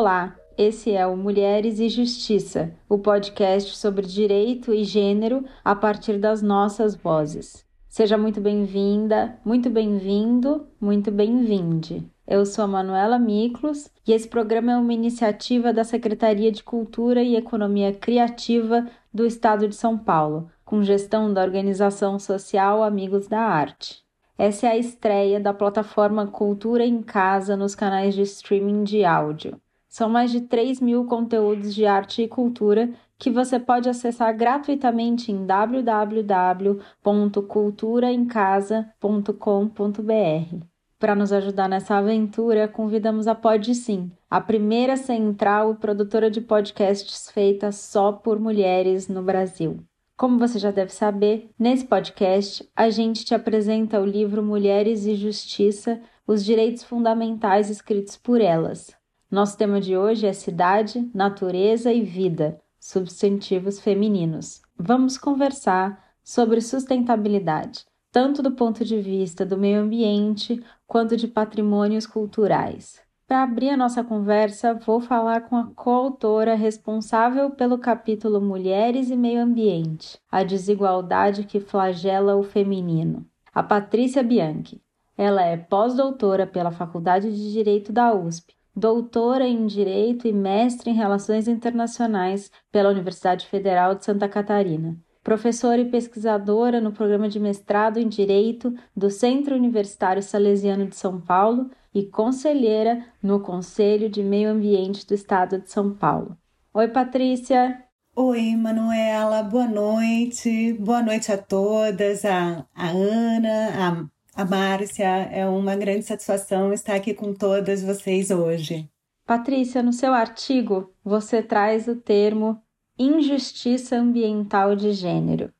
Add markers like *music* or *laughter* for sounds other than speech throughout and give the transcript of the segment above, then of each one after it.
Olá, esse é o Mulheres e Justiça, o podcast sobre direito e gênero a partir das nossas vozes. Seja muito bem-vinda, muito bem-vindo, muito bem-vinde. Eu sou a Manuela Miklos e esse programa é uma iniciativa da Secretaria de Cultura e Economia Criativa do Estado de São Paulo, com gestão da organização social Amigos da Arte. Essa é a estreia da plataforma Cultura em Casa nos canais de streaming de áudio. São mais de 3 mil conteúdos de arte e cultura que você pode acessar gratuitamente em www.culturaemcasa.com.br. Para nos ajudar nessa aventura, convidamos a Pod Sim, a primeira central e produtora de podcasts feita só por mulheres no Brasil. Como você já deve saber, nesse podcast a gente te apresenta o livro Mulheres e Justiça: Os Direitos Fundamentais escritos por elas. Nosso tema de hoje é cidade, natureza e vida, substantivos femininos. Vamos conversar sobre sustentabilidade, tanto do ponto de vista do meio ambiente quanto de patrimônios culturais. Para abrir a nossa conversa, vou falar com a coautora responsável pelo capítulo Mulheres e Meio Ambiente, a desigualdade que flagela o feminino, a Patrícia Bianchi. Ela é pós-doutora pela Faculdade de Direito da USP, doutora em Direito e mestre em Relações Internacionais pela Universidade Federal de Santa Catarina professora e pesquisadora no programa de mestrado em Direito do Centro Universitário Salesiano de São Paulo e conselheira no Conselho de Meio Ambiente do Estado de São Paulo. Oi, Patrícia! Oi, Manuela, boa noite. Boa noite a todas, a, a Ana, a, Márcia. É uma grande satisfação estar aqui com todas vocês hoje. Patrícia, no seu artigo, você traz o termo injustiça ambiental de gênero.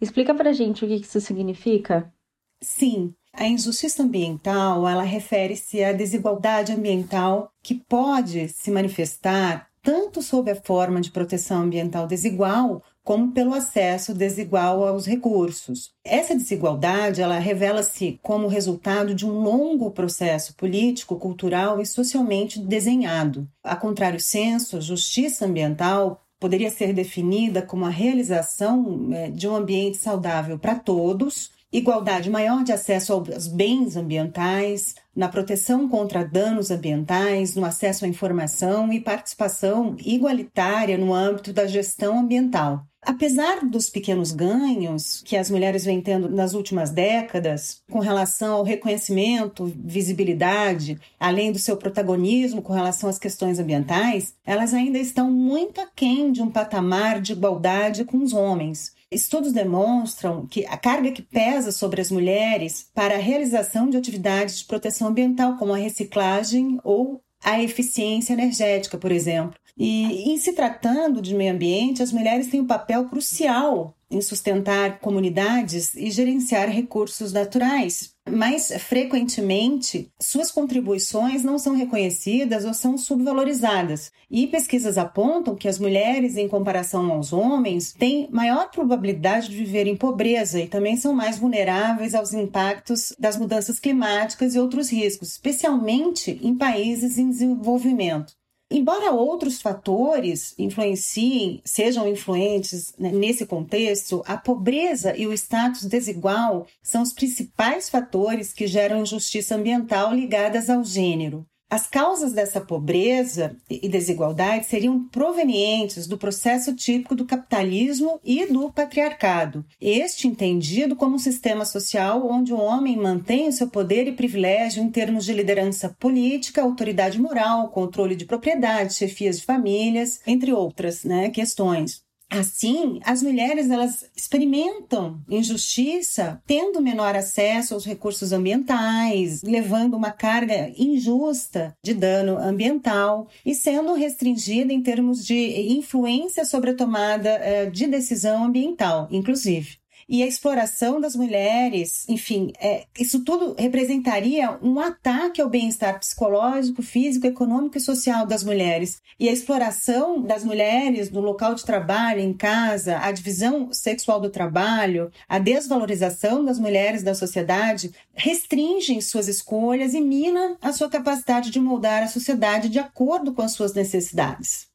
Explica pra gente o que isso significa? Sim, a injustiça ambiental, ela refere-se à desigualdade ambiental que pode se manifestar tanto sob a forma de proteção ambiental desigual, como pelo acesso desigual aos recursos. Essa desigualdade, ela revela-se como resultado de um longo processo político, cultural e socialmente desenhado. A contrário senso, justiça ambiental poderia ser definida como a realização é, de um ambiente saudável para todos, igualdade maior de acesso aos bens ambientais, na proteção contra danos ambientais, no acesso à informação e participação igualitária no âmbito da gestão ambiental. Apesar dos pequenos ganhos que as mulheres vêm tendo nas últimas décadas com relação ao reconhecimento, visibilidade, além do seu protagonismo com relação às questões ambientais, elas ainda estão muito aquém de um patamar de igualdade com os homens. Estudos demonstram que a carga que pesa sobre as mulheres para a realização de atividades de proteção ambiental, como a reciclagem ou a eficiência energética, por exemplo, e em se tratando de meio ambiente, as mulheres têm um papel crucial em sustentar comunidades e gerenciar recursos naturais. Mas, frequentemente, suas contribuições não são reconhecidas ou são subvalorizadas. E pesquisas apontam que as mulheres, em comparação aos homens, têm maior probabilidade de viver em pobreza e também são mais vulneráveis aos impactos das mudanças climáticas e outros riscos, especialmente em países em desenvolvimento. Embora outros fatores influenciem, sejam influentes né, nesse contexto, a pobreza e o status desigual são os principais fatores que geram injustiça ambiental ligadas ao gênero. As causas dessa pobreza e desigualdade seriam provenientes do processo típico do capitalismo e do patriarcado. Este entendido como um sistema social onde o homem mantém o seu poder e privilégio em termos de liderança política, autoridade moral, controle de propriedade, chefias de famílias, entre outras né, questões. Assim, as mulheres elas experimentam injustiça, tendo menor acesso aos recursos ambientais, levando uma carga injusta de dano ambiental e sendo restringida em termos de influência sobre a tomada eh, de decisão ambiental, inclusive. E a exploração das mulheres, enfim, é, isso tudo representaria um ataque ao bem-estar psicológico, físico, econômico e social das mulheres. E a exploração das mulheres no local de trabalho, em casa, a divisão sexual do trabalho, a desvalorização das mulheres da sociedade restringem suas escolhas e mina a sua capacidade de moldar a sociedade de acordo com as suas necessidades.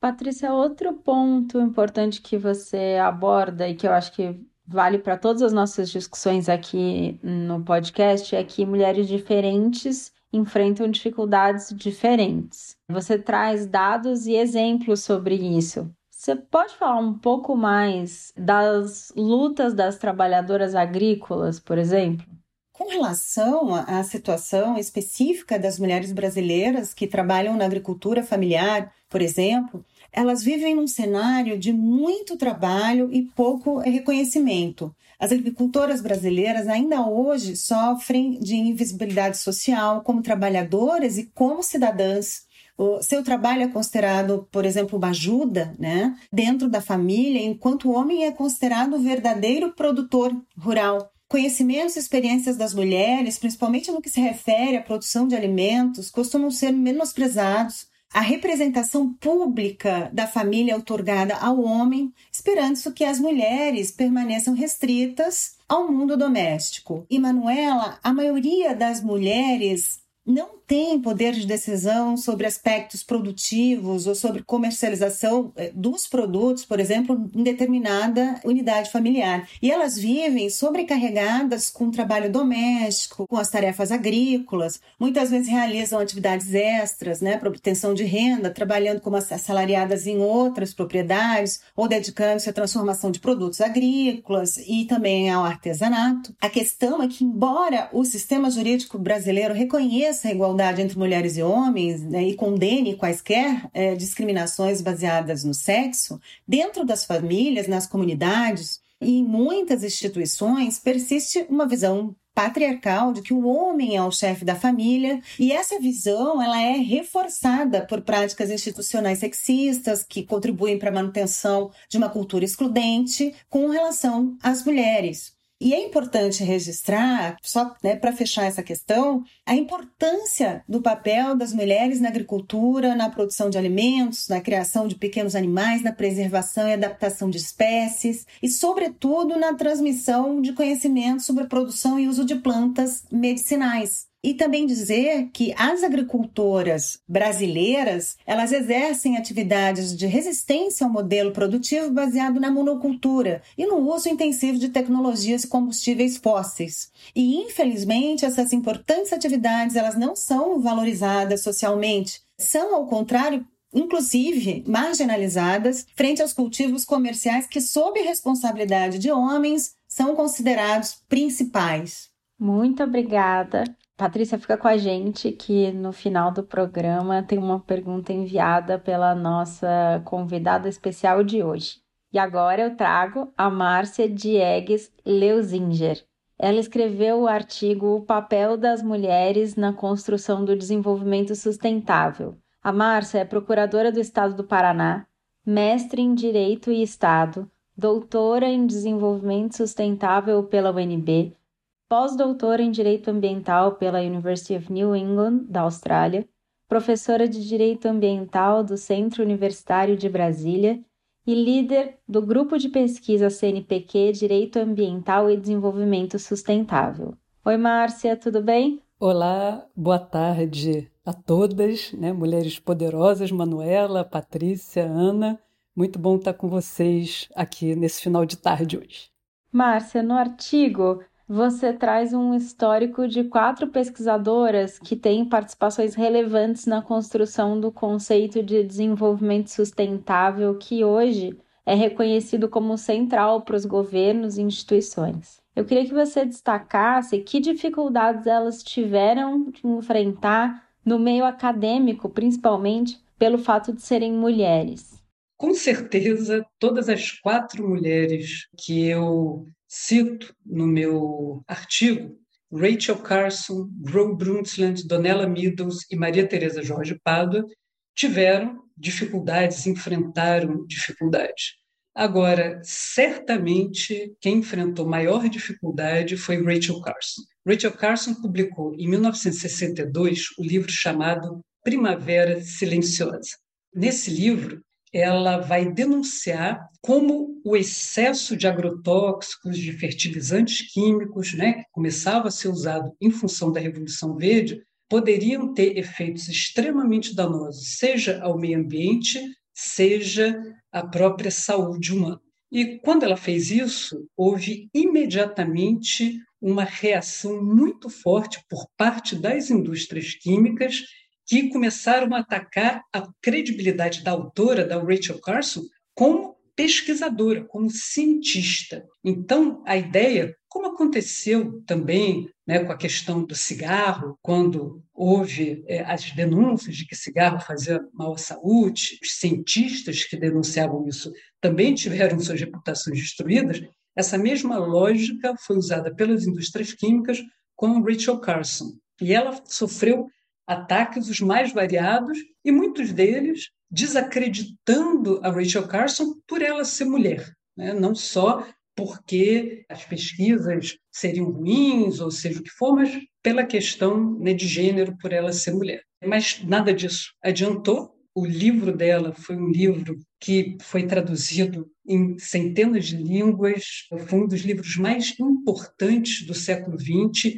Patrícia, outro ponto importante que você aborda e que eu acho que vale para todas as nossas discussões aqui no podcast é que mulheres diferentes enfrentam dificuldades diferentes. Você traz dados e exemplos sobre isso. Você pode falar um pouco mais das lutas das trabalhadoras agrícolas, por exemplo? Com relação à situação específica das mulheres brasileiras que trabalham na agricultura familiar, por exemplo, elas vivem num cenário de muito trabalho e pouco reconhecimento. As agricultoras brasileiras ainda hoje sofrem de invisibilidade social como trabalhadoras e como cidadãs. O seu trabalho é considerado, por exemplo, uma ajuda né, dentro da família, enquanto o homem é considerado o verdadeiro produtor rural. Conhecimentos e experiências das mulheres, principalmente no que se refere à produção de alimentos, costumam ser menosprezados a representação pública da família otorgada ao homem, esperando que as mulheres permaneçam restritas ao mundo doméstico. E Manuela, a maioria das mulheres não tem poder de decisão sobre aspectos produtivos ou sobre comercialização eh, dos produtos, por exemplo, em determinada unidade familiar. E elas vivem sobrecarregadas com o trabalho doméstico, com as tarefas agrícolas, muitas vezes realizam atividades extras, né, para obtenção de renda, trabalhando como assalariadas em outras propriedades ou dedicando-se à transformação de produtos agrícolas e também ao artesanato. A questão é que, embora o sistema jurídico brasileiro reconheça a igualdade igualdade entre mulheres e homens né, e condene quaisquer é, discriminações baseadas no sexo, dentro das famílias, nas comunidades e em muitas instituições persiste uma visão patriarcal de que o homem é o chefe da família e essa visão ela é reforçada por práticas institucionais sexistas que contribuem para a manutenção de uma cultura excludente com relação às mulheres. E é importante registrar, só né, para fechar essa questão, a importância do papel das mulheres na agricultura, na produção de alimentos, na criação de pequenos animais, na preservação e adaptação de espécies e, sobretudo, na transmissão de conhecimentos sobre a produção e uso de plantas medicinais. E também dizer que as agricultoras brasileiras, elas exercem atividades de resistência ao modelo produtivo baseado na monocultura e no uso intensivo de tecnologias e combustíveis fósseis. E infelizmente, essas importantes atividades, elas não são valorizadas socialmente, são ao contrário inclusive marginalizadas frente aos cultivos comerciais que, sob responsabilidade de homens, são considerados principais. Muito obrigada. Patrícia, fica com a gente que no final do programa tem uma pergunta enviada pela nossa convidada especial de hoje. E agora eu trago a Márcia Diegues Leuzinger. Ela escreveu o artigo O papel das mulheres na construção do desenvolvimento sustentável. A Márcia é procuradora do Estado do Paraná, mestre em Direito e Estado, doutora em Desenvolvimento Sustentável pela UNB, pós-doutora em Direito Ambiental pela University of New England, da Austrália, professora de Direito Ambiental do Centro Universitário de Brasília e líder do grupo de pesquisa CNPq Direito Ambiental e Desenvolvimento Sustentável. Oi, Márcia, tudo bem? Olá, boa tarde a todas, né? mulheres poderosas, Manuela, Patrícia, Ana. Muito bom estar com vocês aqui nesse final de tarde hoje. Márcia, no artigo você traz um histórico de quatro pesquisadoras que têm participações relevantes na construção do conceito de desenvolvimento sustentável, que hoje é reconhecido como central para os governos e instituições. Eu queria que você destacasse que dificuldades elas tiveram de enfrentar no meio acadêmico, principalmente pelo fato de serem mulheres. Com certeza, todas as quatro mulheres que eu cito no meu artigo, Rachel Carson, Gro Brundtland, Donella Meadows e Maria Teresa Jorge Pádua tiveram dificuldades, enfrentaram dificuldades. Agora, certamente, quem enfrentou maior dificuldade foi Rachel Carson. Rachel Carson publicou em 1962 o livro chamado Primavera Silenciosa. Nesse livro, ela vai denunciar como o excesso de agrotóxicos, de fertilizantes químicos, né, que começava a ser usado em função da Revolução Verde, poderiam ter efeitos extremamente danosos, seja ao meio ambiente, seja à própria saúde humana. E quando ela fez isso, houve imediatamente uma reação muito forte por parte das indústrias químicas que começaram a atacar a credibilidade da autora, da Rachel Carson, como pesquisadora, como cientista. Então, a ideia, como aconteceu também né, com a questão do cigarro, quando houve é, as denúncias de que cigarro fazia mal à saúde, os cientistas que denunciavam isso também tiveram suas reputações destruídas, essa mesma lógica foi usada pelas indústrias químicas com Rachel Carson. E ela sofreu ataques os mais variados e muitos deles desacreditando a Rachel Carson por ela ser mulher, né? não só porque as pesquisas seriam ruins, ou seja o que for, mas pela questão né, de gênero, por ela ser mulher. Mas nada disso adiantou. O livro dela foi um livro que foi traduzido em centenas de línguas, foi um dos livros mais importantes do século XX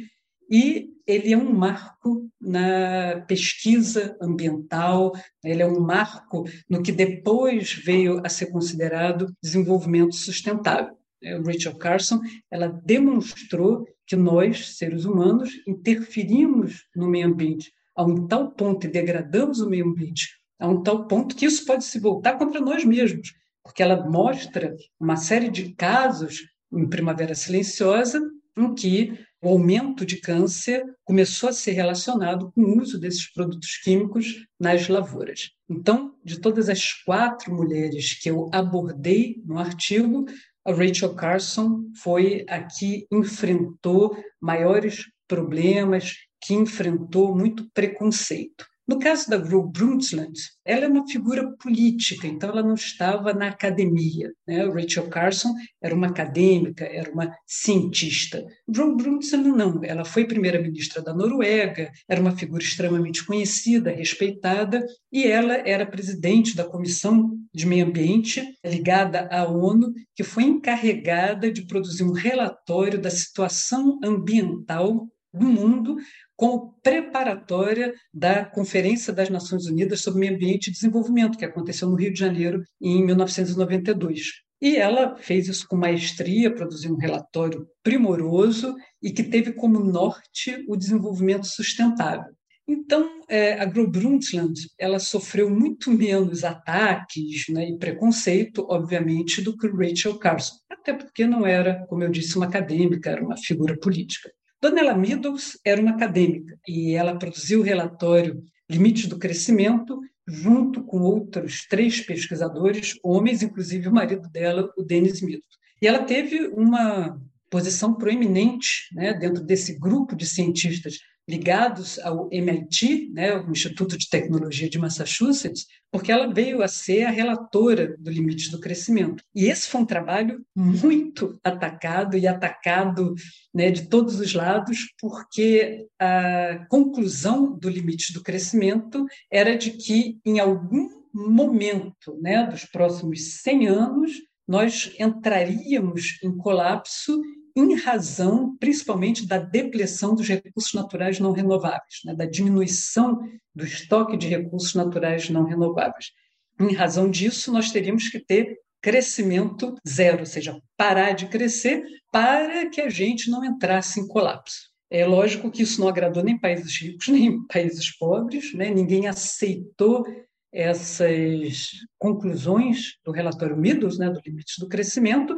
e ele é um marco na pesquisa ambiental, ele é um marco no que depois veio a ser considerado desenvolvimento sustentável. É, Rachel Carson, ela demonstrou que nós, seres humanos, interferimos no meio ambiente a um tal ponto e degradamos o meio ambiente a um tal ponto que isso pode se voltar contra nós mesmos, porque ela mostra uma série de casos em Primavera Silenciosa em que o aumento de câncer começou a ser relacionado com o uso desses produtos químicos nas lavouras. Então, de todas as quatro mulheres que eu abordei no artigo, a Rachel Carson foi a que enfrentou maiores problemas, que enfrentou muito preconceito. No caso da Gro Brundtland, ela é uma figura política, então ela não estava na academia. Né? Rachel Carson era uma acadêmica, era uma cientista. Gro Brundtland não, ela foi primeira-ministra da Noruega, era uma figura extremamente conhecida, respeitada, e ela era presidente da Comissão de Meio Ambiente, ligada à ONU, que foi encarregada de produzir um relatório da situação ambiental do mundo como preparatória da Conferência das Nações Unidas sobre Meio Ambiente e Desenvolvimento, que aconteceu no Rio de Janeiro em 1992. E ela fez isso com maestria, produziu um relatório primoroso e que teve como norte o desenvolvimento sustentável. Então, é, a Grobrundtland ela sofreu muito menos ataques né, e preconceito, obviamente, do que Rachel Carson, até porque não era, como eu disse, uma acadêmica, era uma figura política. Donella Meadows era uma acadêmica e ela produziu o relatório Limites do Crescimento junto com outros três pesquisadores, homens, inclusive o marido dela, o Dennis Meadows. E ela teve uma posição proeminente né, dentro desse grupo de cientistas ligados ao MIT, né, o Instituto de Tecnologia de Massachusetts, porque ela veio a ser a relatora do limite do crescimento. E esse foi um trabalho muito atacado e atacado né, de todos os lados, porque a conclusão do limite do crescimento era de que, em algum momento né, dos próximos 100 anos, nós entraríamos em colapso em razão, principalmente, da depressão dos recursos naturais não renováveis, né, da diminuição do estoque de recursos naturais não renováveis. Em razão disso, nós teríamos que ter crescimento zero, ou seja, parar de crescer para que a gente não entrasse em colapso. É lógico que isso não agradou nem países ricos, *laughs* nem países pobres, né? ninguém aceitou essas conclusões do relatório Meadows, né, do limite do crescimento,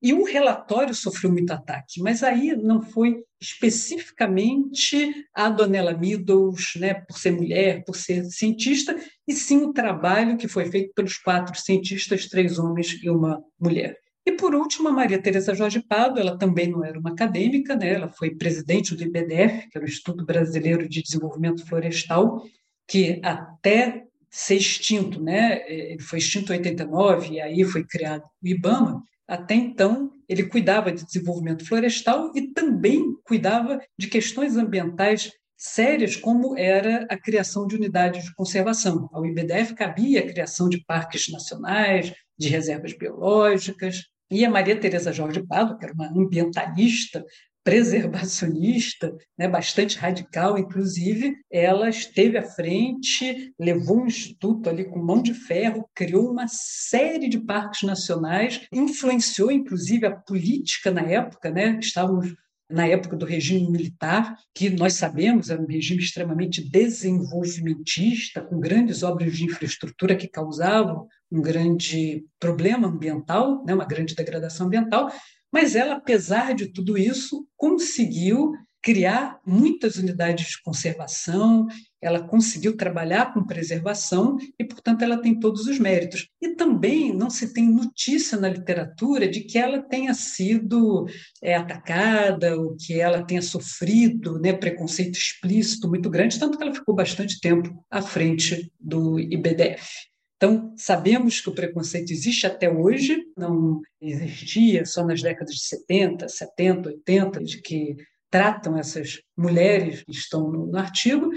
e o relatório sofreu muito ataque, mas aí não foi especificamente a Donella Meadows, né, por ser mulher, por ser cientista, e sim o trabalho que foi feito pelos quatro cientistas, três homens e uma mulher. E por último, a Maria Teresa Jorge Pado, ela também não era uma acadêmica, né? ela foi presidente do IBDF, que era o Instituto Brasileiro de Desenvolvimento Florestal, que até ser extinto, né? Ele foi extinto em 89 e aí foi criado o IBAMA. Até então, ele cuidava de desenvolvimento florestal e também cuidava de questões ambientais sérias, como era a criação de unidades de conservação. Ao IBDF cabia a criação de parques nacionais, de reservas biológicas, e a Maria Teresa Jorge Pado, que era uma ambientalista preservacionista, né, bastante radical, inclusive, ela esteve à frente, levou um instituto ali com mão de ferro, criou uma série de parques nacionais, influenciou inclusive a política na época, né? Estávamos na época do regime militar, que nós sabemos era um regime extremamente desenvolvimentista, com grandes obras de infraestrutura que causavam um grande problema ambiental, né, uma grande degradação ambiental, mas ela, apesar de tudo isso, conseguiu criar muitas unidades de conservação, ela conseguiu trabalhar com preservação e, portanto, ela tem todos os méritos. E também não se tem notícia na literatura de que ela tenha sido é, atacada ou que ela tenha sofrido né, preconceito explícito muito grande, tanto que ela ficou bastante tempo à frente do IBDF. Então, sabemos que o preconceito existe até hoje, não existia só nas décadas de 70, 70, 80, de que tratam essas mulheres que estão no, no artigo.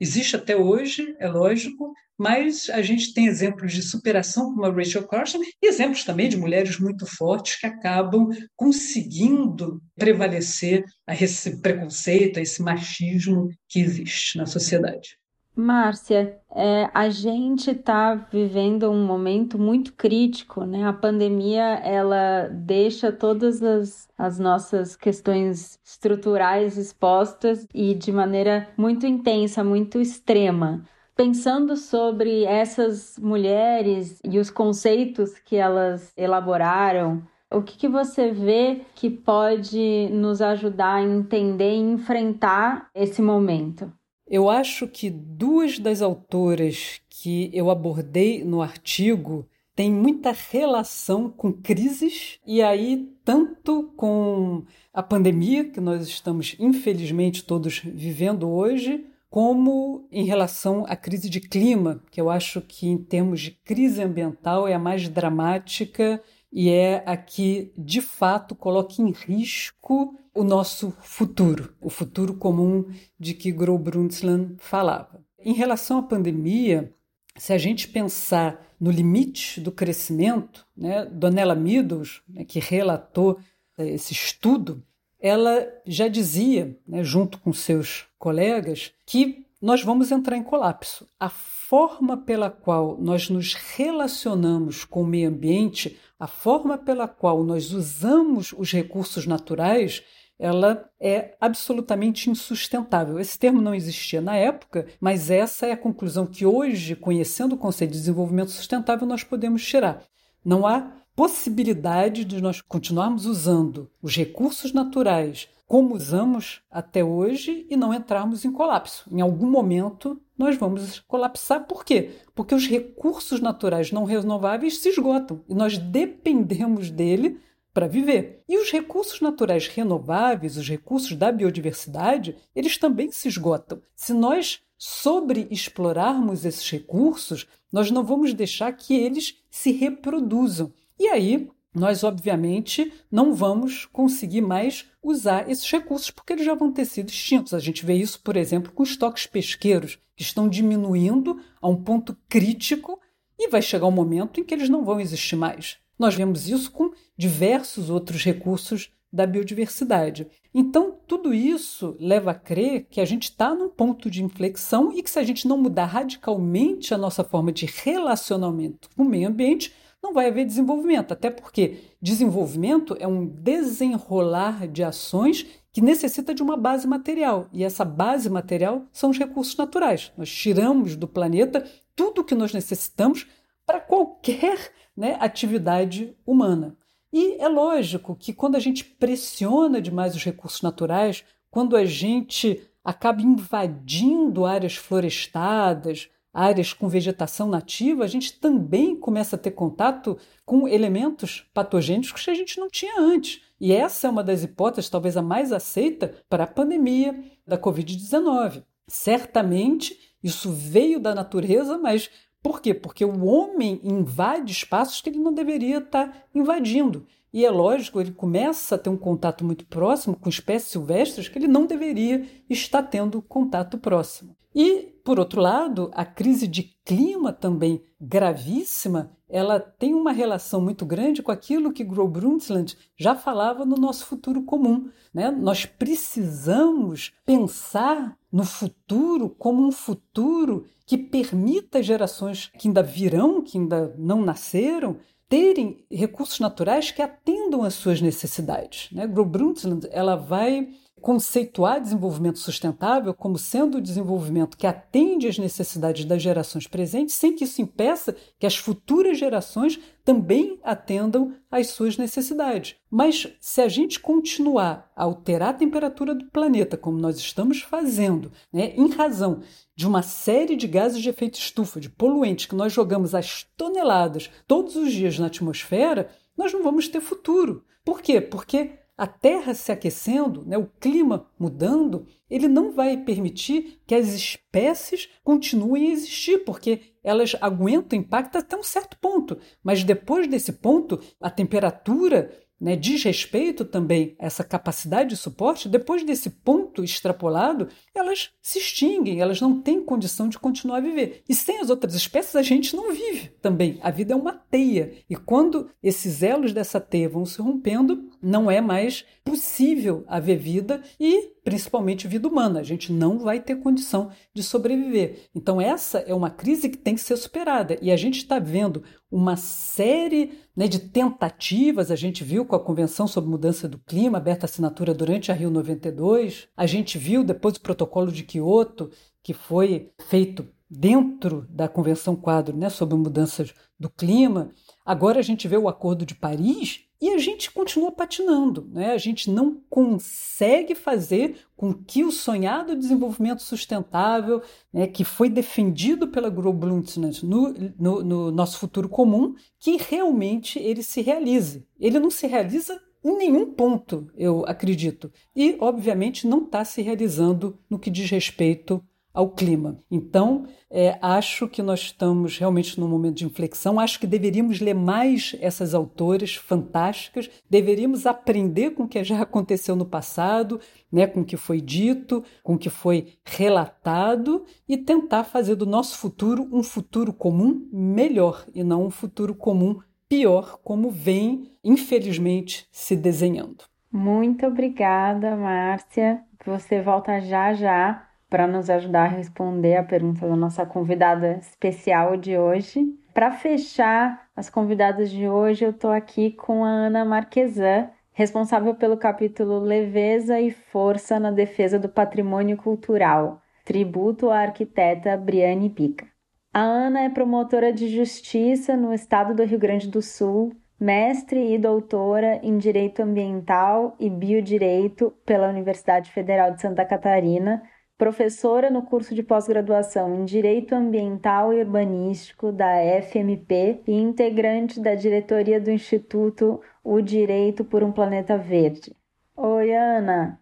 Existe até hoje, é lógico, mas a gente tem exemplos de superação, como a Rachel Carson, e exemplos também de mulheres muito fortes que acabam conseguindo prevalecer a esse preconceito, a esse machismo que existe na sociedade. Márcia, é, a gente está vivendo um momento muito crítico, né? A pandemia ela deixa todas as, as nossas questões estruturais expostas e de maneira muito intensa, muito extrema. Pensando sobre essas mulheres e os conceitos que elas elaboraram, o que, que você vê que pode nos ajudar a entender e enfrentar esse momento? Eu acho que duas das autoras que eu abordei no artigo têm muita relação com crises, e aí, tanto com a pandemia, que nós estamos infelizmente todos vivendo hoje, como em relação à crise de clima, que eu acho que, em termos de crise ambiental, é a mais dramática e é a que, de fato, coloca em risco o nosso futuro, o futuro comum de que Grobrundsland falava. Em relação à pandemia, se a gente pensar no limite do crescimento, né, Donella Meadows, né, que relatou esse estudo, ela já dizia, né, junto com seus colegas, que nós vamos entrar em colapso. A forma pela qual nós nos relacionamos com o meio ambiente, a forma pela qual nós usamos os recursos naturais, ela é absolutamente insustentável. Esse termo não existia na época, mas essa é a conclusão que hoje, conhecendo o conceito de desenvolvimento sustentável, nós podemos tirar. Não há possibilidade de nós continuarmos usando os recursos naturais como usamos até hoje e não entrarmos em colapso. Em algum momento nós vamos colapsar. Por quê? Porque os recursos naturais não renováveis se esgotam e nós dependemos dele para viver. E os recursos naturais renováveis, os recursos da biodiversidade, eles também se esgotam. Se nós sobreexplorarmos esses recursos, nós não vamos deixar que eles se reproduzam. E aí, nós obviamente não vamos conseguir mais usar esses recursos porque eles já vão ter sido extintos. A gente vê isso, por exemplo, com estoques pesqueiros que estão diminuindo a um ponto crítico e vai chegar um momento em que eles não vão existir mais. Nós vemos isso com diversos outros recursos da biodiversidade. Então, tudo isso leva a crer que a gente está num ponto de inflexão e que, se a gente não mudar radicalmente a nossa forma de relacionamento com o meio ambiente, não vai haver desenvolvimento. Até porque desenvolvimento é um desenrolar de ações que necessita de uma base material. E essa base material são os recursos naturais. Nós tiramos do planeta tudo o que nós necessitamos para qualquer né, atividade humana. E é lógico que quando a gente pressiona demais os recursos naturais, quando a gente acaba invadindo áreas florestadas, áreas com vegetação nativa, a gente também começa a ter contato com elementos patogênicos que a gente não tinha antes. E essa é uma das hipóteses, talvez a mais aceita, para a pandemia da Covid-19. Certamente isso veio da natureza, mas Por quê? Porque o homem invade espaços que ele não deveria estar invadindo. E é lógico, ele começa a ter um contato muito próximo com espécies silvestres que ele não deveria estar tendo contato próximo. E, por outro lado, a crise de clima também gravíssima, ela tem uma relação muito grande com aquilo que Gro Brundtland já falava no nosso futuro comum. Né? Nós precisamos pensar no futuro como um futuro que permita gerações que ainda virão, que ainda não nasceram, terem recursos naturais que atendam às suas necessidades. Né? Gro Brundtland ela vai conceituar desenvolvimento sustentável como sendo o desenvolvimento que atende às necessidades das gerações presentes, sem que isso impeça que as futuras gerações também atendam às suas necessidades. Mas se a gente continuar a alterar a temperatura do planeta, como nós estamos fazendo, né, em razão de uma série de gases de efeito estufa, de poluentes que nós jogamos às toneladas todos os dias na atmosfera, nós não vamos ter futuro. Por quê? Porque a Terra se aquecendo, né, o clima mudando, ele não vai permitir que as espécies continuem a existir, porque elas aguentam impacto até um certo ponto. Mas depois desse ponto, a temperatura né, diz respeito também a essa capacidade de suporte, depois desse ponto extrapolado, elas se extinguem, elas não têm condição de continuar a viver. E sem as outras espécies, a gente não vive também. A vida é uma teia. E quando esses elos dessa teia vão se rompendo, não é mais possível haver vida e principalmente vida humana. A gente não vai ter condição de sobreviver. Então, essa é uma crise que tem que ser superada. E a gente está vendo uma série né, de tentativas. A gente viu com a Convenção sobre Mudança do Clima, aberta assinatura durante a Rio 92. A gente viu depois o protocolo de Quioto, que foi feito dentro da Convenção Quadro né, sobre mudanças do clima. Agora a gente vê o Acordo de Paris e a gente continua patinando, né? A gente não consegue fazer com que o sonhado desenvolvimento sustentável, né, que foi defendido pela Global-Brundtland no, no, no nosso futuro comum, que realmente ele se realize. Ele não se realiza em nenhum ponto, eu acredito. E, obviamente, não está se realizando no que diz respeito ao clima. Então, é, acho que nós estamos realmente num momento de inflexão. Acho que deveríamos ler mais essas autoras fantásticas, deveríamos aprender com o que já aconteceu no passado, né, com o que foi dito, com o que foi relatado e tentar fazer do nosso futuro um futuro comum melhor e não um futuro comum pior, como vem, infelizmente, se desenhando. Muito obrigada, Márcia. Você volta já já para nos ajudar a responder a pergunta da nossa convidada especial de hoje. Para fechar as convidadas de hoje, eu estou aqui com a Ana Marquesan, responsável pelo capítulo Leveza e Força na Defesa do Patrimônio Cultural, tributo à arquiteta Briane Pica. A Ana é promotora de justiça no estado do Rio Grande do Sul, mestre e doutora em Direito Ambiental e Biodireito pela Universidade Federal de Santa Catarina, professora no curso de pós-graduação em Direito Ambiental e Urbanístico da FMP e integrante da diretoria do Instituto O Direito por um Planeta Verde. Oi, Ana.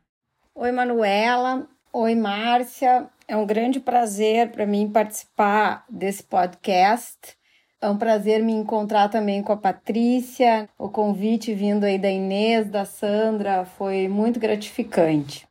Oi, Manuela. Oi, Márcia. É um grande prazer para mim participar desse podcast. É um prazer me encontrar também com a Patrícia. O convite vindo aí da Inês, da Sandra, foi muito gratificante.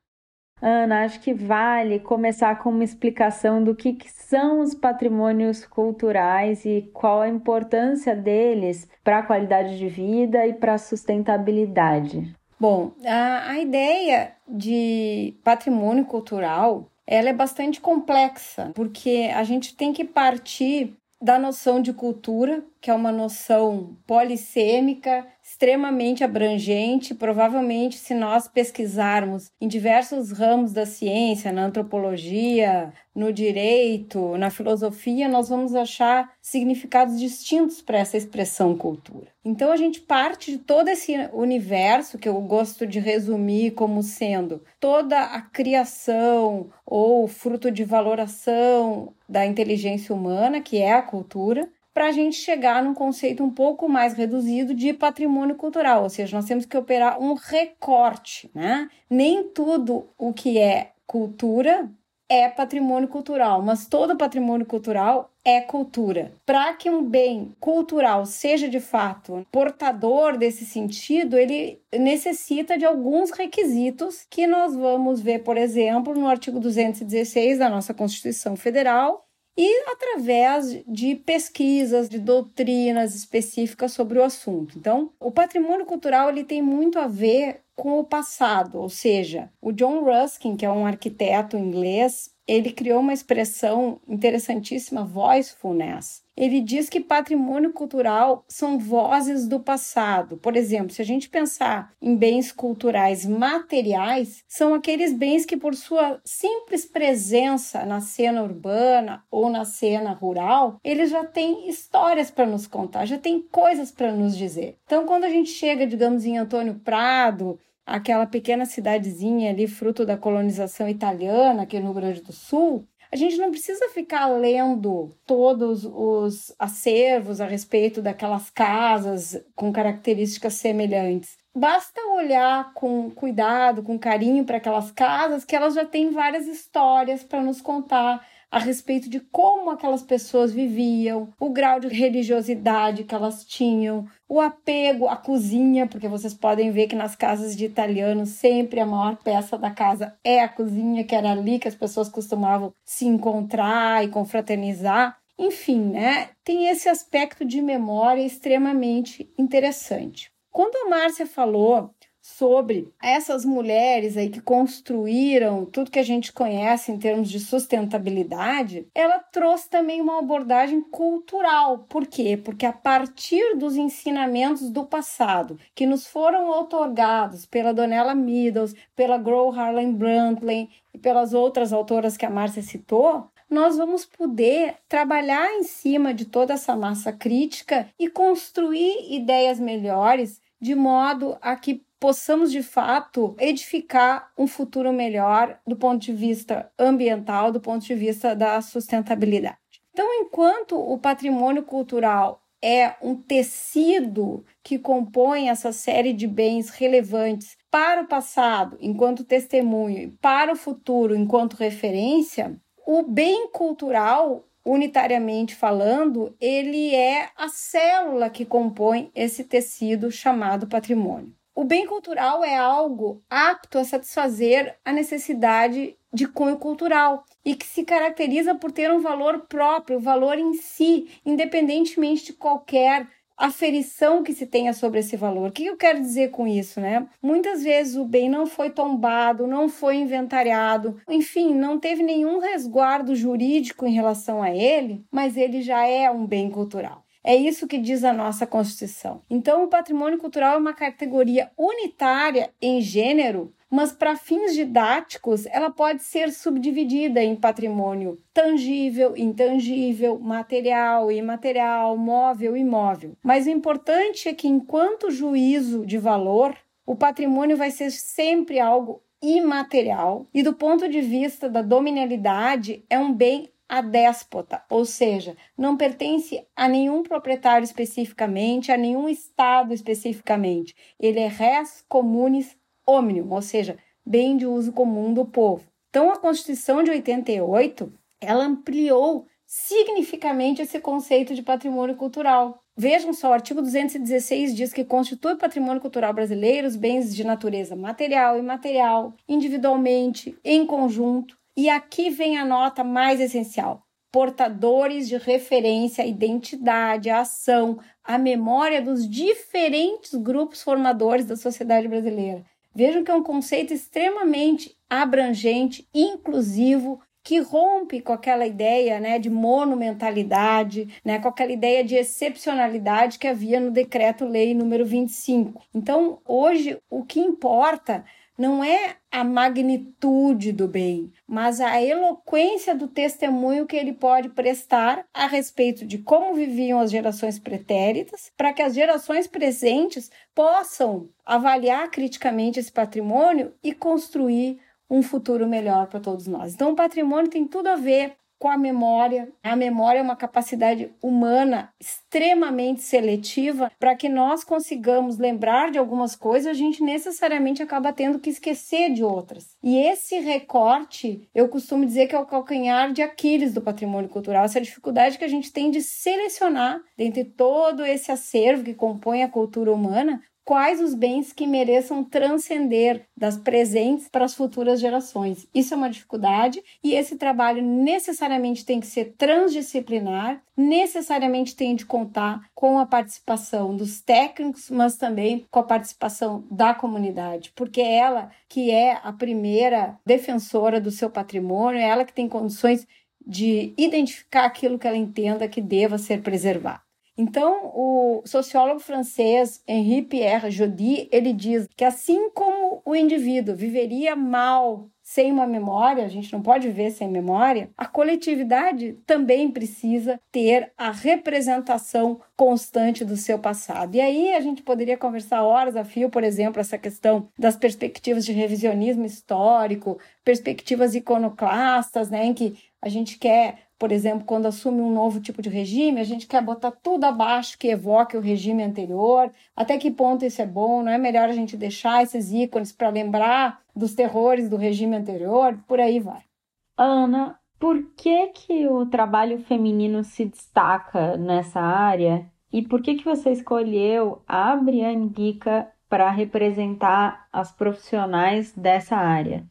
Ana, acho que vale começar com uma explicação do que, que são os patrimônios culturais e qual a importância deles para a qualidade de vida e para a sustentabilidade. Bom, a, a ideia de patrimônio cultural ela é bastante complexa, porque a gente tem que partir da noção de cultura, que é uma noção polissêmica, extremamente abrangente. Provavelmente, se nós pesquisarmos em diversos ramos da ciência, na antropologia, no direito, na filosofia, nós vamos achar significados distintos para essa expressão cultura. Então, a gente parte de todo esse universo que eu gosto de resumir como sendo toda a criação ou fruto de valoração da inteligência humana, que é a cultura, para a gente chegar num conceito um pouco mais reduzido de patrimônio cultural, ou seja, nós temos que operar um recorte, né? Nem tudo o que é cultura é patrimônio cultural, mas todo patrimônio cultural é cultura. Para que um bem cultural seja de fato portador desse sentido, ele necessita de alguns requisitos que nós vamos ver, por exemplo, no artigo 216 da nossa Constituição Federal, e através de pesquisas, de doutrinas específicas sobre o assunto. Então, o patrimônio cultural ele tem muito a ver com o passado, ou seja, o John Ruskin, que é um arquiteto inglês, ele criou uma expressão interessantíssima, voicefulness. Ele diz que patrimônio cultural são vozes do passado. Por exemplo, se a gente pensar em bens culturais materiais, são aqueles bens que, por sua simples presença na cena urbana ou na cena rural, eles já têm histórias para nos contar, já têm coisas para nos dizer. Então, quando a gente chega, digamos, em Antônio Prado, aquela pequena cidadezinha ali, fruto da colonização italiana aqui no Rio Grande do Sul, a gente não precisa ficar lendo todos os acervos a respeito daquelas casas com características semelhantes. Basta olhar com cuidado, com carinho para aquelas casas, que elas já têm várias histórias para nos contar a respeito de como aquelas pessoas viviam, o grau de religiosidade que elas tinham, o apego à cozinha, porque vocês podem ver que nas casas de italianos sempre a maior peça da casa é a cozinha, que era ali que as pessoas costumavam se encontrar e confraternizar. Enfim, né? Tem esse aspecto de memória extremamente interessante. Quando a Márcia falou sobre essas mulheres aí que construíram tudo que a gente conhece em termos de sustentabilidade, ela trouxe também uma abordagem cultural. Por quê? Porque a partir dos ensinamentos do passado que nos foram otorgados pela Donella Meadows, pela Grow Harlan Brundtland e pelas outras autoras que a Márcia citou, nós vamos poder trabalhar em cima de toda essa massa crítica e construir ideias melhores de modo a que possamos de fato edificar um futuro melhor do ponto de vista ambiental, do ponto de vista da sustentabilidade. Então, enquanto o patrimônio cultural é um tecido que compõe essa série de bens relevantes para o passado, enquanto testemunho, e para o futuro, enquanto referência, o bem cultural unitariamente falando, ele é a célula que compõe esse tecido chamado patrimônio. O bem cultural é algo apto a satisfazer a necessidade de cunho cultural e que se caracteriza por ter um valor próprio, valor em si, independentemente de qualquer aferição que se tenha sobre esse valor. O que eu quero dizer com isso, né? Muitas vezes o bem não foi tombado, não foi inventariado, enfim, não teve nenhum resguardo jurídico em relação a ele, mas ele já é um bem cultural. É isso que diz a nossa Constituição. Então, o patrimônio cultural é uma categoria unitária em gênero, mas para fins didáticos ela pode ser subdividida em patrimônio tangível, intangível, material, imaterial, móvel imóvel. Mas o importante é que, enquanto juízo de valor, o patrimônio vai ser sempre algo imaterial e, do ponto de vista da dominalidade, é um bem a déspota, ou seja, não pertence a nenhum proprietário especificamente, a nenhum estado especificamente. Ele é res communis omnium, ou seja, bem de uso comum do povo. Então, a Constituição de 88, ela ampliou significativamente esse conceito de patrimônio cultural. Vejam só, o artigo 216 diz que constitui patrimônio cultural brasileiro os bens de natureza material e imaterial, individualmente, em conjunto, e aqui vem a nota mais essencial: portadores de referência, identidade, ação, a memória dos diferentes grupos formadores da sociedade brasileira. Vejam que é um conceito extremamente abrangente, inclusivo, que rompe com aquela ideia né, de monumentalidade, né, com aquela ideia de excepcionalidade que havia no decreto-lei número 25. Então, hoje, o que importa não é a magnitude do bem, mas a eloquência do testemunho que ele pode prestar a respeito de como viviam as gerações pretéritas, para que as gerações presentes possam avaliar criticamente esse patrimônio e construir um futuro melhor para todos nós. Então, o patrimônio tem tudo a ver com a memória. A memória é uma capacidade humana extremamente seletiva para que nós consigamos lembrar de algumas coisas, a gente necessariamente acaba tendo que esquecer de outras. E esse recorte, eu costumo dizer que é o calcanhar de Aquiles do patrimônio cultural, essa dificuldade que a gente tem de selecionar dentre todo esse acervo que compõe a cultura humana, quais os bens que mereçam transcender das presentes para as futuras gerações. Isso é uma dificuldade e esse trabalho necessariamente tem que ser transdisciplinar, necessariamente tem de contar com a participação dos técnicos, mas também com a participação da comunidade, porque é ela que é a primeira defensora do seu patrimônio, é ela que tem condições de identificar aquilo que ela entenda que deva ser preservado. Então, o sociólogo francês Henri Pierre Jody, ele diz que assim como o indivíduo viveria mal sem uma memória, a gente não pode ver sem memória, a coletividade também precisa ter a representação constante do seu passado. E aí a gente poderia conversar horas a fio, por exemplo, essa questão das perspectivas de revisionismo histórico, perspectivas iconoclastas, né, em que a gente quer por exemplo, quando assume um novo tipo de regime, a gente quer botar tudo abaixo que evoque o regime anterior. Até que ponto isso é bom? Não é melhor a gente deixar esses ícones para lembrar dos terrores do regime anterior? Por aí vai. Ana, por que que o trabalho feminino se destaca nessa área? E por que que você escolheu a Briane Bica para representar as profissionais dessa área?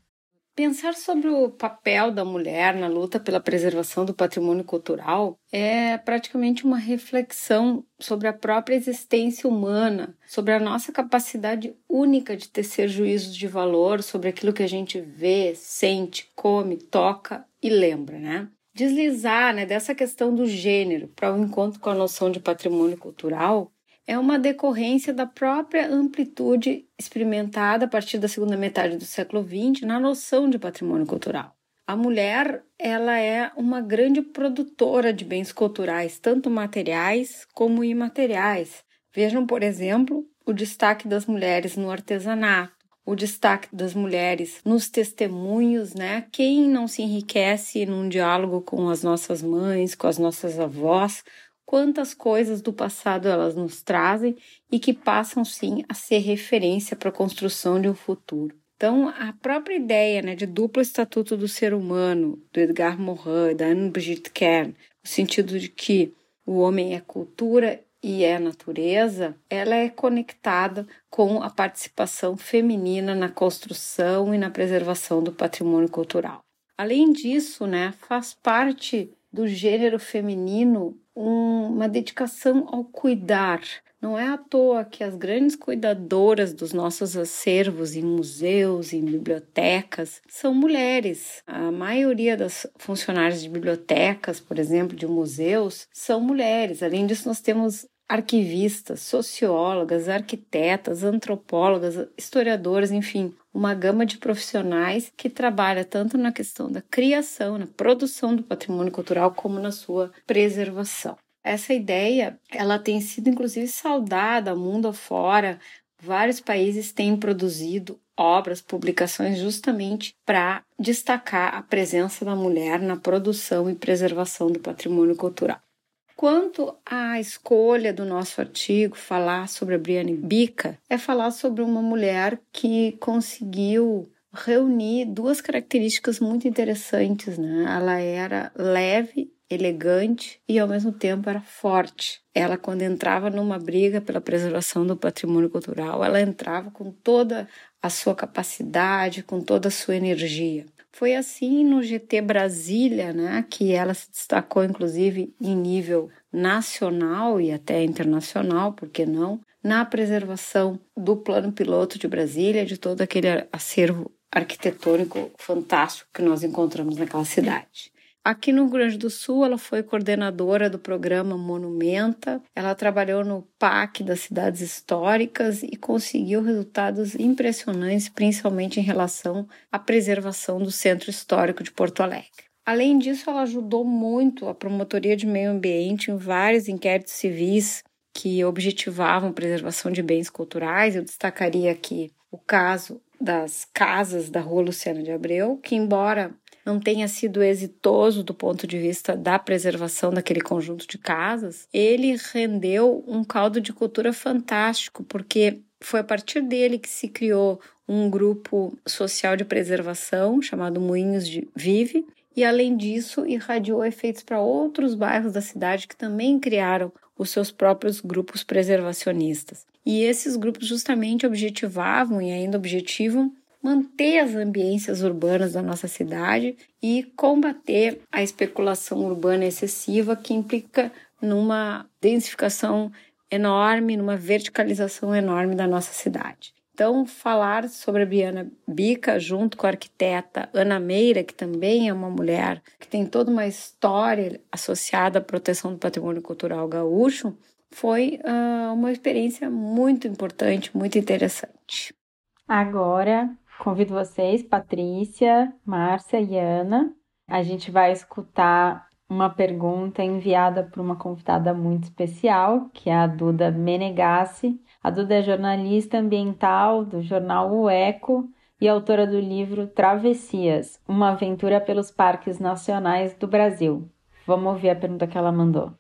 Pensar sobre o papel da mulher na luta pela preservação do patrimônio cultural é praticamente uma reflexão sobre a própria existência humana, sobre a nossa capacidade única de tecer juízos de valor sobre aquilo que a gente vê, sente, come, toca e lembra, né? Deslizar né, dessa questão do gênero para o um encontro com a noção de patrimônio cultural é uma decorrência da própria amplitude experimentada a partir da segunda metade do século XX na noção de patrimônio cultural. A mulher, ela é uma grande produtora de bens culturais, tanto materiais como imateriais. Vejam, por exemplo, o destaque das mulheres no artesanato, o destaque das mulheres nos testemunhos, né? Quem não se enriquece num diálogo com as nossas mães, com as nossas avós, quantas coisas do passado elas nos trazem e que passam sim a ser referência para a construção de um futuro. Então, a própria ideia né, de duplo estatuto do ser humano, do Edgar Morin, da Anne-Brigitte Kern, no sentido de que o homem é cultura e é natureza, ela é conectada com a participação feminina na construção e na preservação do patrimônio cultural. Além disso, né, faz parte do gênero feminino um, uma dedicação ao cuidar. Não é à toa que as grandes cuidadoras dos nossos acervos em museus, em bibliotecas, são mulheres. A maioria das funcionárias de bibliotecas, por exemplo, de museus, são mulheres. Além disso, nós temos arquivistas, sociólogas, arquitetas, antropólogas, historiadoras, enfim, uma gama de profissionais que trabalha tanto na questão da criação, na produção do patrimônio cultural, como na sua preservação. Essa ideia, ela tem sido inclusive saudada mundo afora. Vários países têm produzido obras, publicações justamente para destacar a presença da mulher na produção e preservação do patrimônio cultural. Quanto à escolha do nosso artigo falar sobre a Briane Bica, é falar sobre uma mulher que conseguiu reunir duas características muito interessantes, né? Ela era leve, elegante e ao mesmo tempo era forte. Ela quando entrava numa briga pela preservação do patrimônio cultural, ela entrava com toda a sua capacidade, com toda a sua energia. Foi assim no GT Brasília, né, que ela se destacou inclusive em nível nacional e até internacional, por que não, na preservação do plano piloto de Brasília, de todo aquele acervo arquitetônico fantástico que nós encontramos naquela cidade. Aqui no Rio Grande do Sul, ela foi coordenadora do programa Monumenta. Ela trabalhou no PAC das cidades históricas e conseguiu resultados impressionantes, principalmente em relação à preservação do Centro Histórico de Porto Alegre. Além disso, ela ajudou muito a promotoria de meio ambiente em vários inquéritos civis que objetivavam preservação de bens culturais. Eu destacaria aqui o caso das casas da Rua Luciana de Abreu, que embora não tenha sido exitoso do ponto de vista da preservação daquele conjunto de casas, ele rendeu um caldo de cultura fantástico, porque foi a partir dele que se criou um grupo social de preservação chamado Moinhos de Vive, e além disso, irradiou efeitos para outros bairros da cidade que também criaram os seus próprios grupos preservacionistas. E esses grupos justamente objetivavam e ainda objetivam manter as ambiências urbanas da nossa cidade e combater a especulação urbana excessiva que implica numa densificação enorme, numa verticalização enorme da nossa cidade. Então, falar sobre a Biana Bica junto com a arquiteta Ana Meira, que também é uma mulher que tem toda uma história associada à proteção do patrimônio cultural gaúcho, foi uh, uma experiência muito importante, muito interessante. Agora, convido vocês, Patrícia, Márcia e Ana. A gente vai escutar uma pergunta enviada por uma convidada muito especial, que é a Duda Menegassi. A Duda é jornalista ambiental do jornal O Eco e autora do livro Travessias, uma aventura pelos parques nacionais do Brasil. Vamos ouvir a pergunta que ela mandou.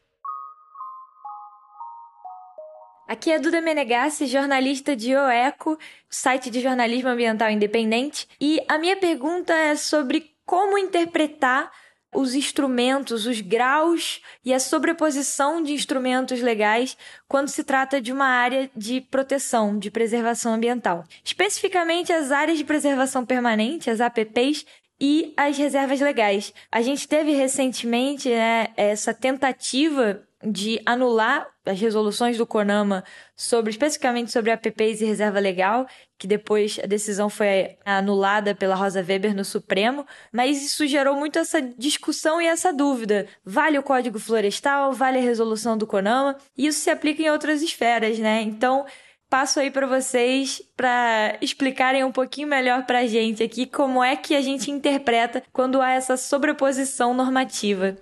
Aqui é Duda Menegassi, jornalista de O Eco, site de jornalismo ambiental independente, e a minha pergunta é sobre como interpretar os instrumentos, os graus e a sobreposição de instrumentos legais quando se trata de uma área de proteção, de preservação ambiental. Especificamente as áreas de preservação permanente, as APPs, e as reservas legais. A gente teve recentemente né, essa tentativa de anular as resoluções do CONAMA sobre especificamente sobre APPs e reserva legal, que depois a decisão foi anulada pela Rosa Weber no Supremo, mas isso gerou muito essa discussão e essa dúvida. Vale o Código Florestal, vale a resolução do CONAMA? E isso se aplica em outras esferas, né? Então, passo aí para vocês para explicarem um pouquinho melhor para a gente aqui como é que a gente interpreta quando há essa sobreposição normativa.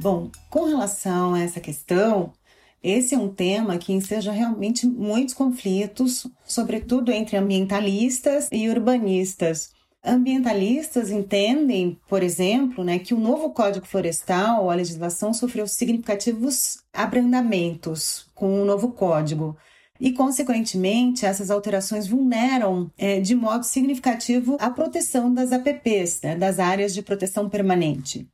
Bom, com relação a essa questão, esse é um tema que enseja realmente muitos conflitos, sobretudo entre ambientalistas e urbanistas. Ambientalistas entendem, por exemplo, né, que o novo Código Florestal, a legislação, sofreu significativos abrandamentos com o novo código. E, consequentemente, essas alterações vulneram é, de modo significativo a proteção das APPs, né, das áreas de proteção permanente.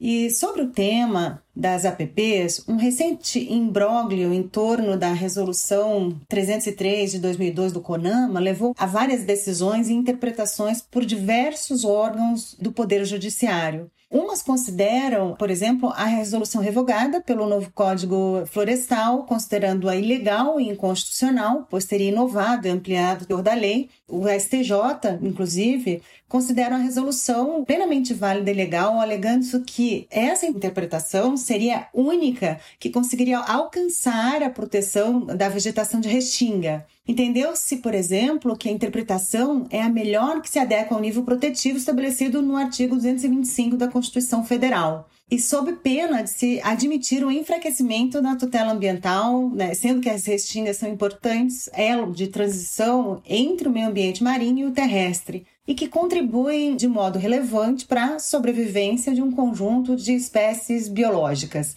E sobre o tema das APPs, um recente imbróglio em torno da resolução 303 de 2002 do CONAMA levou a várias decisões e interpretações por diversos órgãos do Poder Judiciário. Umas consideram, por exemplo, a resolução revogada pelo novo Código Florestal, considerando-a ilegal e inconstitucional, pois teria inovado e ampliado o teor da lei. O STJ, inclusive, considera a resolução plenamente válida e legal, alegando que essa interpretação seria única que conseguiria alcançar a proteção da vegetação de restinga. Entendeu-se, por exemplo, que a interpretação é a melhor que se adequa ao nível protetivo estabelecido no artigo 225 da Constituição Federal. E sob pena de se admitir o enfraquecimento da tutela ambiental, né, sendo que as restingas são importantes elo de transição entre o meio ambiente marinho e o terrestre, e que contribuem de modo relevante para a sobrevivência de um conjunto de espécies biológicas.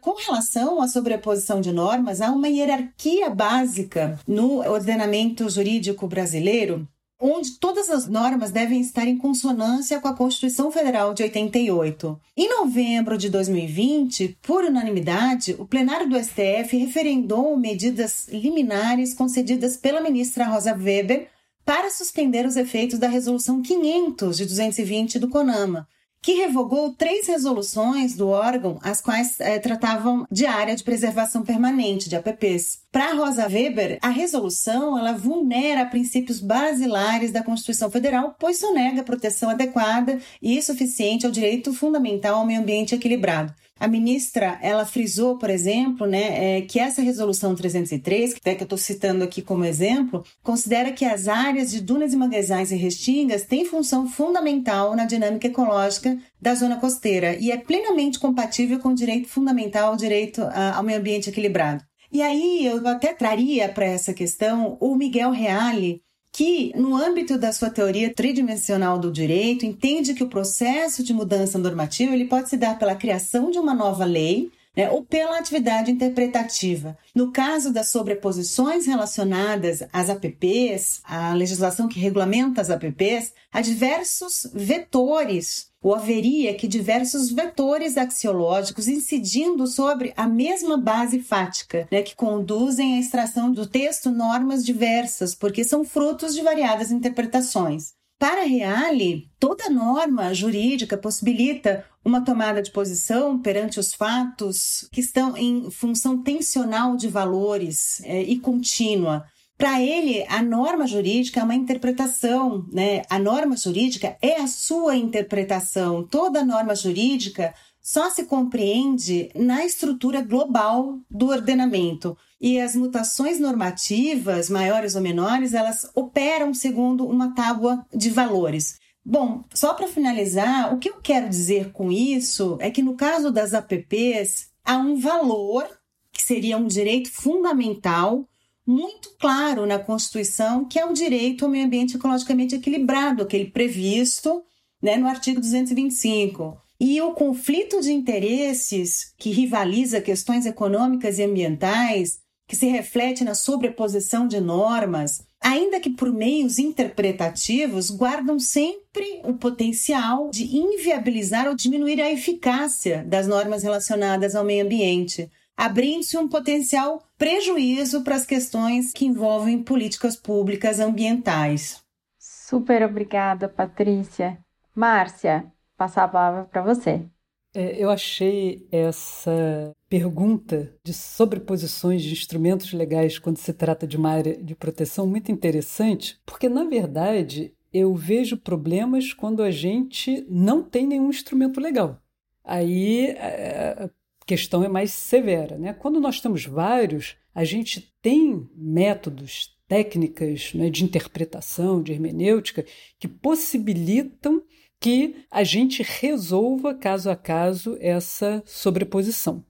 Com relação à sobreposição de normas, há uma hierarquia básica no ordenamento jurídico brasileiro, onde todas as normas devem estar em consonância com a Constituição Federal de 88. Em novembro de 2020, por unanimidade, o plenário do STF referendou medidas liminares concedidas pela ministra Rosa Weber para suspender os efeitos da Resolução 500 de 220 do CONAMA, que revogou três resoluções do órgão, as quais é, tratavam de área de preservação permanente, de APPs. Para Rosa Weber, a resolução ela vulnera princípios basilares da Constituição Federal, pois sonega proteção adequada e suficiente ao direito fundamental ao meio ambiente equilibrado. A ministra, ela frisou, por exemplo, né, é, que essa resolução 303, que, é que eu estou citando aqui como exemplo, considera que as áreas de dunas e manguezais e restingas têm função fundamental na dinâmica ecológica da zona costeira e é plenamente compatível com o direito fundamental ao direito ao meio ambiente equilibrado. E aí eu até traria para essa questão o Miguel Reale, que, no âmbito da sua teoria tridimensional do direito, entende que o processo de mudança normativa ele pode se dar pela criação de uma nova lei, né, ou pela atividade interpretativa. No caso das sobreposições relacionadas às APPs, a legislação que regulamenta as APPs, há diversos vetores ou haveria que diversos vetores axiológicos incidindo sobre a mesma base fática, né, que conduzem à extração do texto normas diversas, porque são frutos de variadas interpretações. Para Reale, toda norma jurídica possibilita uma tomada de posição perante os fatos que estão em função tensional de valores é, e contínua. Para ele, a norma jurídica é uma interpretação, né? A norma jurídica é a sua interpretação. Toda norma jurídica só se compreende na estrutura global do ordenamento. E as mutações normativas, maiores ou menores, elas operam segundo uma tábua de valores. Bom, só para finalizar, o que eu quero dizer com isso é que no caso das APPs, há um valor que seria um direito fundamental muito claro na Constituição, que é o direito ao meio ambiente ecologicamente equilibrado, aquele previsto né, no artigo 225. E o conflito de interesses que rivaliza questões econômicas e ambientais, que se reflete na sobreposição de normas, ainda que por meios interpretativos, guardam sempre o potencial de inviabilizar ou diminuir a eficácia das normas relacionadas ao meio ambiente, abrindo-se um potencial prejuízo para as questões que envolvem políticas públicas ambientais. Super obrigada, Patrícia. Márcia, passar a palavra para você. É, eu achei essa pergunta de sobreposições de instrumentos legais quando se trata de uma área de proteção muito interessante, porque, na verdade, eu vejo problemas quando a gente não tem nenhum instrumento legal. Aí é, questão é mais severa. Né? Quando nós temos vários, a gente tem métodos, técnicas né, de interpretação, de hermenêutica, que possibilitam que a gente resolva caso a caso essa sobreposição.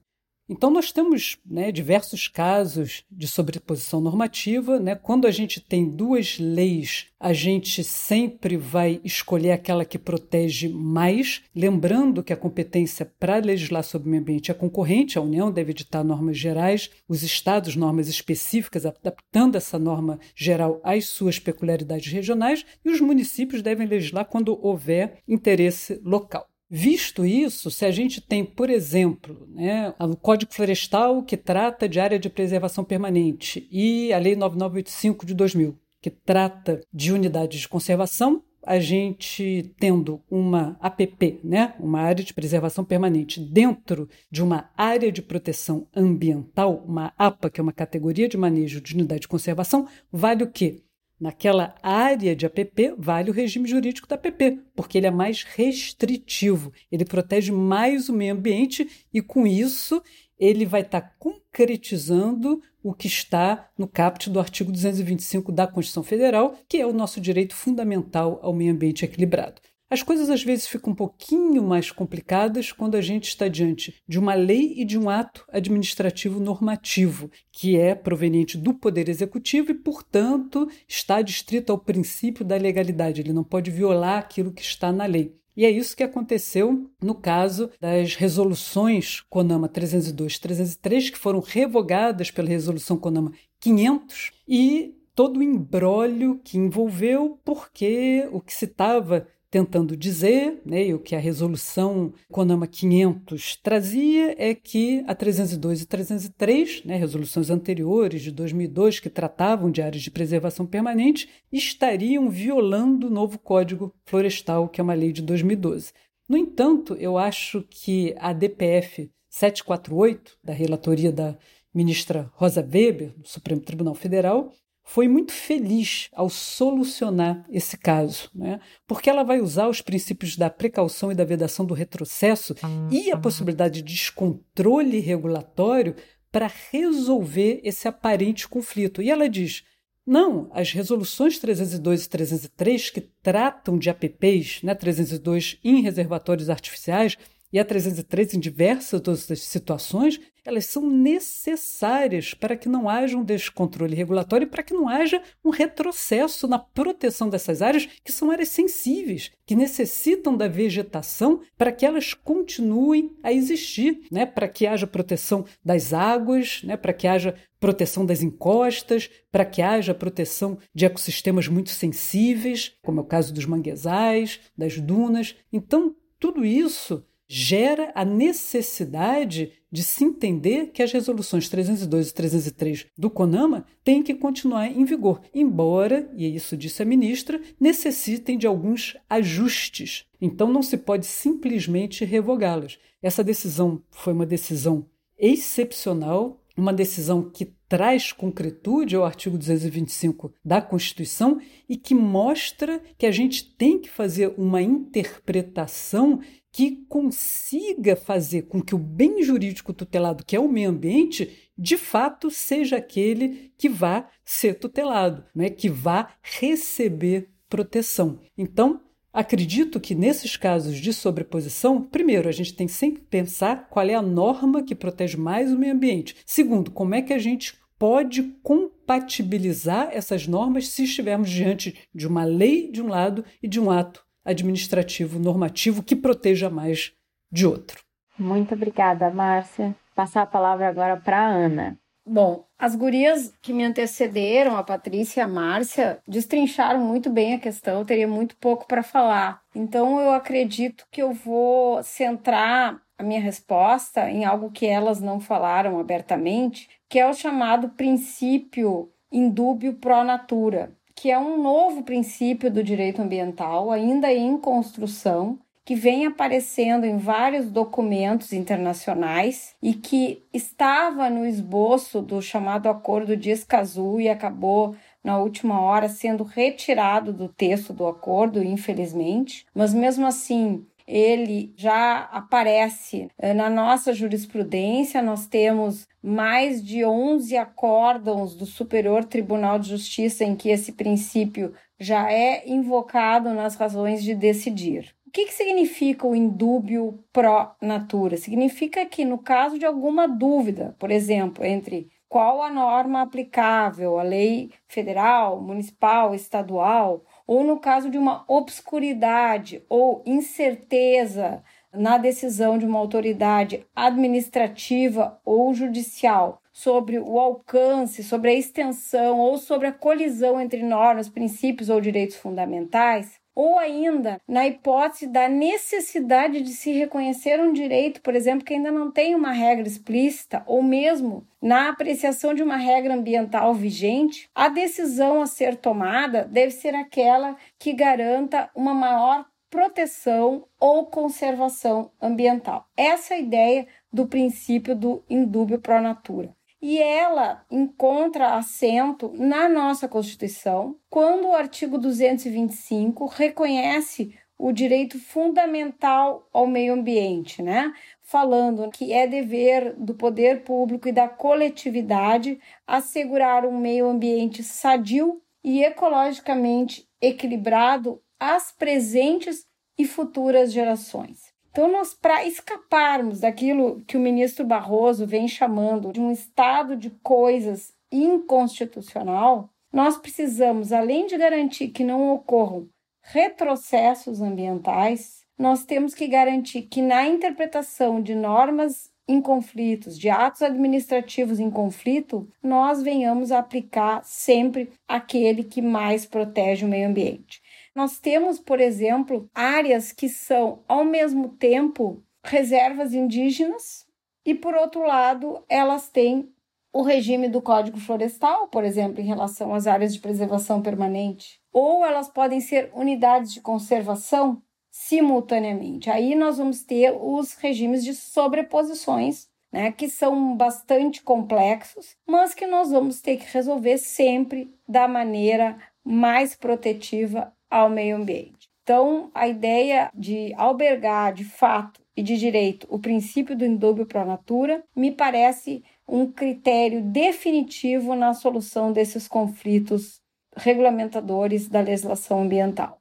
Então, nós temos né, diversos casos de sobreposição normativa. Né? Quando a gente tem duas leis, a gente sempre vai escolher aquela que protege mais, lembrando que a competência para legislar sobre o meio ambiente é concorrente, a União deve editar normas gerais, os estados, normas específicas, adaptando essa norma geral às suas peculiaridades regionais, e os municípios devem legislar quando houver interesse local. Visto isso, se a gente tem, por exemplo, né, o Código Florestal, que trata de área de preservação permanente, e a Lei 9985 de 2000, que trata de unidades de conservação, a gente tendo uma APP, né, uma área de preservação permanente, dentro de uma área de proteção ambiental, uma APA, que é uma categoria de manejo de unidade de conservação, vale o quê? Naquela área de APP, vale o regime jurídico da APP, porque ele é mais restritivo, ele protege mais o meio ambiente e, com isso, ele vai estar tá concretizando o que está no caput do artigo 225 da Constituição Federal, que é o nosso direito fundamental ao meio ambiente equilibrado. As coisas às vezes ficam um pouquinho mais complicadas quando a gente está diante de uma lei e de um ato administrativo normativo, que é proveniente do Poder Executivo e, portanto, está distrito ao princípio da legalidade. Ele não pode violar aquilo que está na lei. E é isso que aconteceu no caso das resoluções CONAMA 302 e 303, que foram revogadas pela resolução CONAMA 500, e todo o embrólio que envolveu, porque o que se estava tentando dizer, né, e o que a resolução CONAMA 500 trazia é que a 302 e 303, né, resoluções anteriores de 2002 que tratavam de áreas de preservação permanente, estariam violando o novo Código Florestal, que é uma lei de 2012. No entanto, eu acho que a DPF 748, da relatoria da ministra Rosa Weber, do Supremo Tribunal Federal, foi muito feliz ao solucionar esse caso, né? porque ela vai usar os princípios da precaução e da vedação do retrocesso e a possibilidade de descontrole regulatório para resolver esse aparente conflito. E ela diz: não, as resoluções 302 e 303 que tratam de APPs, né, 302 em reservatórios artificiais, e a 303 em diversas outras situações, elas são necessárias para que não haja um descontrole regulatório e para que não haja um retrocesso na proteção dessas áreas, que são áreas sensíveis, que necessitam da vegetação para que elas continuem a existir, né? para que haja proteção das águas, né? para que haja proteção das encostas, para que haja proteção de ecossistemas muito sensíveis, como é o caso dos manguezais, das dunas. Então, tudo isso gera a necessidade de se entender que as resoluções 302 e 303 do CONAMA têm que continuar em vigor, embora, e isso disse a ministra, necessitem de alguns ajustes. Então não se pode simplesmente revogá-las. Essa decisão foi uma decisão excepcional, uma decisão que traz concretude ao artigo 225 da Constituição e que mostra que a gente tem que fazer uma interpretação que consiga fazer com que o bem jurídico tutelado, que é o meio ambiente, de fato seja aquele que vá ser tutelado, né? que vá receber proteção. Então, acredito que nesses casos de sobreposição, primeiro, a gente tem sempre que pensar qual é a norma que protege mais o meio ambiente. Segundo, como é que a gente pode compatibilizar essas normas se estivermos diante de uma lei de um lado e de um ato administrativo normativo que proteja mais de outro. Muito obrigada, Márcia. Passar a palavra agora para a Ana. Bom, as gurias que me antecederam, a Patrícia e a Márcia, destrincharam muito bem a questão, eu teria muito pouco para falar. Então eu acredito que eu vou centrar a minha resposta em algo que elas não falaram abertamente, que é o chamado princípio indúbio pro natura que é um novo princípio do direito ambiental, ainda em construção, que vem aparecendo em vários documentos internacionais e que estava no esboço do chamado Acordo de Escazú e acabou na última hora sendo retirado do texto do acordo, infelizmente, mas mesmo assim ele já aparece eh, na nossa jurisprudência. Nós temos mais de 11 acórdãos do Superior Tribunal de Justiça em que esse princípio já é invocado nas razões de decidir. O que, que significa o indúbio pro natura? Significa que, no caso de alguma dúvida, por exemplo, entre qual a norma aplicável, a lei federal, municipal, estadual, ou no caso de uma obscuridade ou incerteza na decisão de uma autoridade administrativa ou judicial sobre o alcance, sobre a extensão ou sobre a colisão entre normas, princípios ou direitos fundamentais, ou ainda na hipótese da necessidade de se reconhecer um direito, por exemplo, que ainda não tem uma regra explícita, ou mesmo na apreciação de uma regra ambiental vigente, a decisão a ser tomada deve ser aquela que garanta uma maior proteção ou conservação ambiental. Essa é a ideia do princípio do indúbio pro natura e ela encontra assento na nossa Constituição quando o artigo 225 reconhece o direito fundamental ao meio ambiente, né? Falando que é dever do poder público e da coletividade assegurar um meio ambiente sadio e ecologicamente equilibrado às presentes e futuras gerações. Então, nós, para escaparmos daquilo que o ministro Barroso vem chamando de um estado de coisas inconstitucional, nós precisamos, além de garantir que não ocorram retrocessos ambientais, nós temos que garantir que na interpretação de normas em conflitos, de atos administrativos em conflito, nós venhamos a aplicar sempre aquele que mais protege o meio ambiente. Nós temos, por exemplo, áreas que são, ao mesmo tempo, reservas indígenas e, por outro lado, elas têm o regime do Código Florestal, por exemplo, em relação às áreas de preservação permanente, ou elas podem ser unidades de conservação simultaneamente. Aí nós vamos ter os regimes de sobreposições, né, que são bastante complexos, mas que nós vamos ter que resolver sempre da maneira mais protetiva ao meio ambiente. Então, a ideia de albergar de fato e de direito o princípio do indúbio pro natura me parece um critério definitivo na solução desses conflitos regulamentadores da legislação ambiental.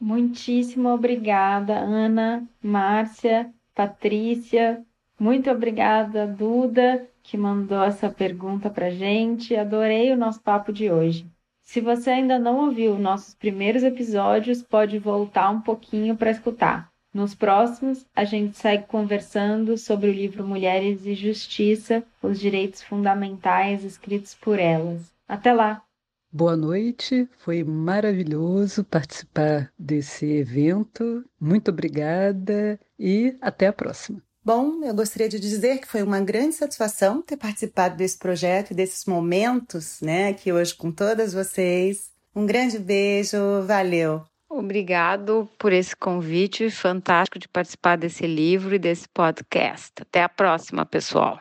Muitíssimo obrigada, Ana, Márcia, Patrícia. Muito obrigada, Duda, que mandou essa pergunta para gente. Adorei o nosso papo de hoje. Se você ainda não ouviu nossos primeiros episódios, pode voltar um pouquinho para escutar. Nos próximos, a gente segue conversando sobre o livro Mulheres e Justiça, os direitos fundamentais escritos por elas. Até lá! Boa noite, foi maravilhoso participar desse evento. Muito obrigada e até a próxima. Bom, eu gostaria de dizer que foi uma grande satisfação ter participado desse projeto e desses momentos, né, aqui hoje com todas vocês. Um grande beijo, valeu. Obrigado por esse convite fantástico de participar desse livro e desse podcast. Até a próxima, pessoal.